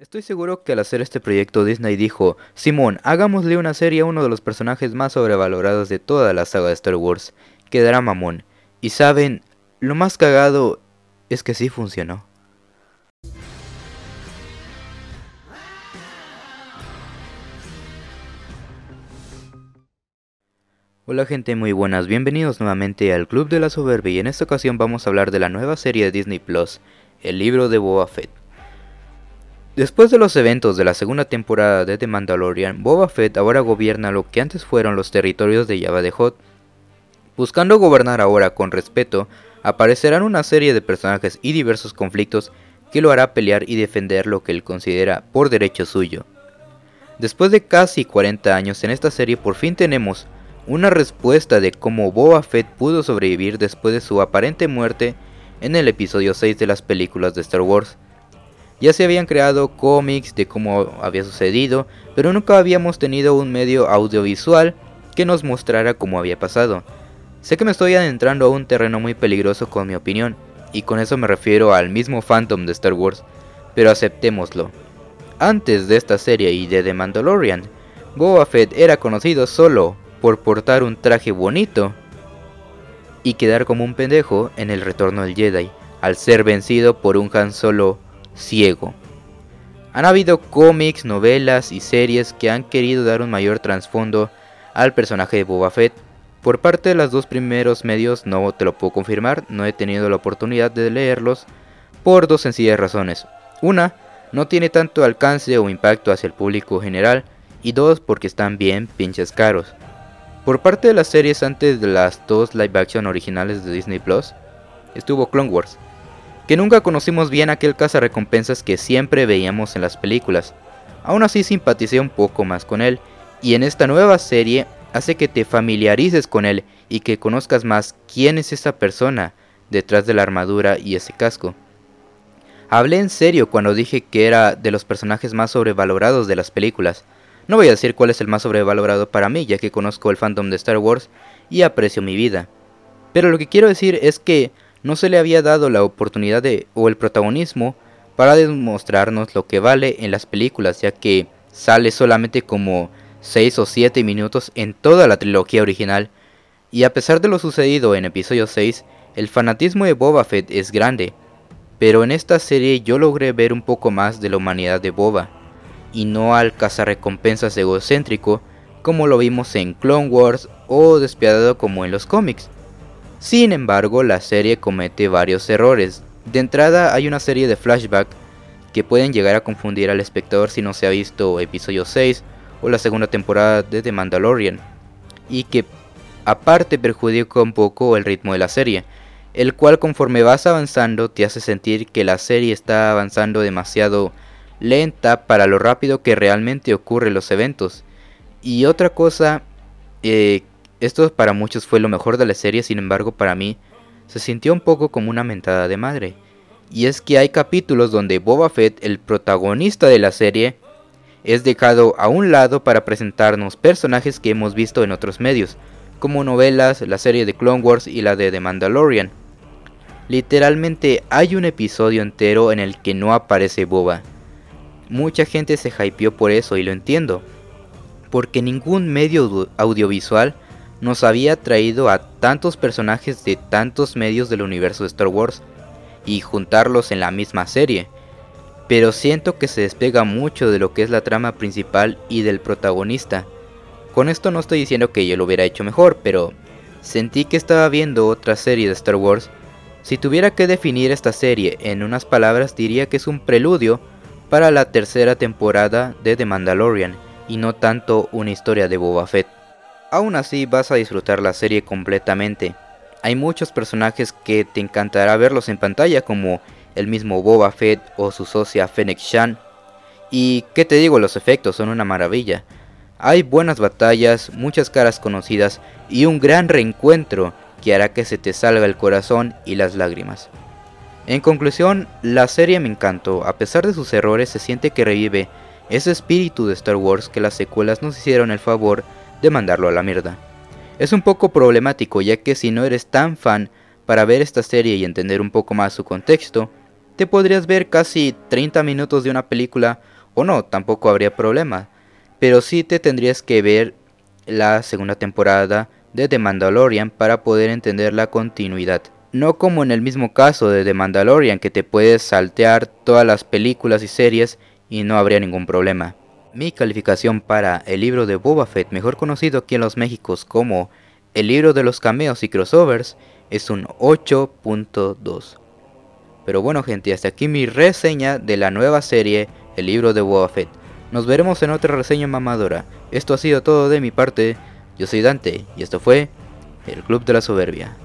Estoy seguro que al hacer este proyecto Disney dijo, Simón, hagámosle una serie a uno de los personajes más sobrevalorados de toda la saga de Star Wars. Quedará mamón. Y saben, lo más cagado es que sí funcionó. Hola gente muy buenas, bienvenidos nuevamente al Club de la Soberbia y en esta ocasión vamos a hablar de la nueva serie de Disney Plus, el libro de Boba Fett. Después de los eventos de la segunda temporada de The Mandalorian, Boba Fett ahora gobierna lo que antes fueron los territorios de Java de Hutt. Buscando gobernar ahora con respeto, aparecerán una serie de personajes y diversos conflictos que lo hará pelear y defender lo que él considera por derecho suyo. Después de casi 40 años en esta serie por fin tenemos una respuesta de cómo Boba Fett pudo sobrevivir después de su aparente muerte en el episodio 6 de las películas de Star Wars. Ya se habían creado cómics de cómo había sucedido, pero nunca habíamos tenido un medio audiovisual que nos mostrara cómo había pasado. Sé que me estoy adentrando a un terreno muy peligroso con mi opinión, y con eso me refiero al mismo Phantom de Star Wars, pero aceptémoslo. Antes de esta serie y de The Mandalorian, Boba Fett era conocido solo por portar un traje bonito y quedar como un pendejo en el retorno del Jedi, al ser vencido por un Han Solo ciego. Han habido cómics, novelas y series que han querido dar un mayor trasfondo al personaje de Boba Fett. Por parte de los dos primeros medios no te lo puedo confirmar, no he tenido la oportunidad de leerlos por dos sencillas razones. Una, no tiene tanto alcance o impacto hacia el público general y dos, porque están bien pinches caros. Por parte de las series antes de las dos live action originales de Disney Plus, estuvo Clone Wars, que nunca conocimos bien aquel recompensas que siempre veíamos en las películas. Aún así simpaticé un poco más con él, y en esta nueva serie hace que te familiarices con él y que conozcas más quién es esa persona detrás de la armadura y ese casco. Hablé en serio cuando dije que era de los personajes más sobrevalorados de las películas. No voy a decir cuál es el más sobrevalorado para mí, ya que conozco el fandom de Star Wars y aprecio mi vida. Pero lo que quiero decir es que no se le había dado la oportunidad de, o el protagonismo para demostrarnos lo que vale en las películas, ya que sale solamente como 6 o 7 minutos en toda la trilogía original, y a pesar de lo sucedido en episodio 6, el fanatismo de Boba Fett es grande, pero en esta serie yo logré ver un poco más de la humanidad de Boba, y no al cazarrecompensas egocéntrico como lo vimos en Clone Wars o despiadado como en los cómics. Sin embargo, la serie comete varios errores. De entrada hay una serie de flashbacks que pueden llegar a confundir al espectador si no se ha visto episodio 6 o la segunda temporada de The Mandalorian, y que aparte perjudica un poco el ritmo de la serie, el cual conforme vas avanzando te hace sentir que la serie está avanzando demasiado lenta para lo rápido que realmente ocurren los eventos. Y otra cosa eh, esto para muchos fue lo mejor de la serie, sin embargo para mí se sintió un poco como una mentada de madre. Y es que hay capítulos donde Boba Fett, el protagonista de la serie, es dejado a un lado para presentarnos personajes que hemos visto en otros medios, como novelas, la serie de Clone Wars y la de The Mandalorian. Literalmente hay un episodio entero en el que no aparece Boba. Mucha gente se hypeó por eso y lo entiendo, porque ningún medio audiovisual nos había traído a tantos personajes de tantos medios del universo de Star Wars y juntarlos en la misma serie. Pero siento que se despega mucho de lo que es la trama principal y del protagonista. Con esto no estoy diciendo que yo lo hubiera hecho mejor, pero sentí que estaba viendo otra serie de Star Wars. Si tuviera que definir esta serie en unas palabras diría que es un preludio para la tercera temporada de The Mandalorian y no tanto una historia de Boba Fett. Aún así vas a disfrutar la serie completamente. Hay muchos personajes que te encantará verlos en pantalla como el mismo Boba Fett o su socia Fennec Shan. Y qué te digo, los efectos son una maravilla. Hay buenas batallas, muchas caras conocidas y un gran reencuentro que hará que se te salga el corazón y las lágrimas. En conclusión, la serie me encantó, a pesar de sus errores se siente que revive ese espíritu de Star Wars que las secuelas nos hicieron el favor de mandarlo a la mierda. Es un poco problemático ya que si no eres tan fan para ver esta serie y entender un poco más su contexto, te podrías ver casi 30 minutos de una película o no, tampoco habría problema. Pero sí te tendrías que ver la segunda temporada de The Mandalorian para poder entender la continuidad. No como en el mismo caso de The Mandalorian que te puedes saltear todas las películas y series y no habría ningún problema. Mi calificación para el libro de Boba Fett, mejor conocido aquí en los Méxicos como el libro de los cameos y crossovers, es un 8.2. Pero bueno gente, hasta aquí mi reseña de la nueva serie, el libro de Boba Fett. Nos veremos en otra reseña mamadora. Esto ha sido todo de mi parte. Yo soy Dante y esto fue el Club de la Soberbia.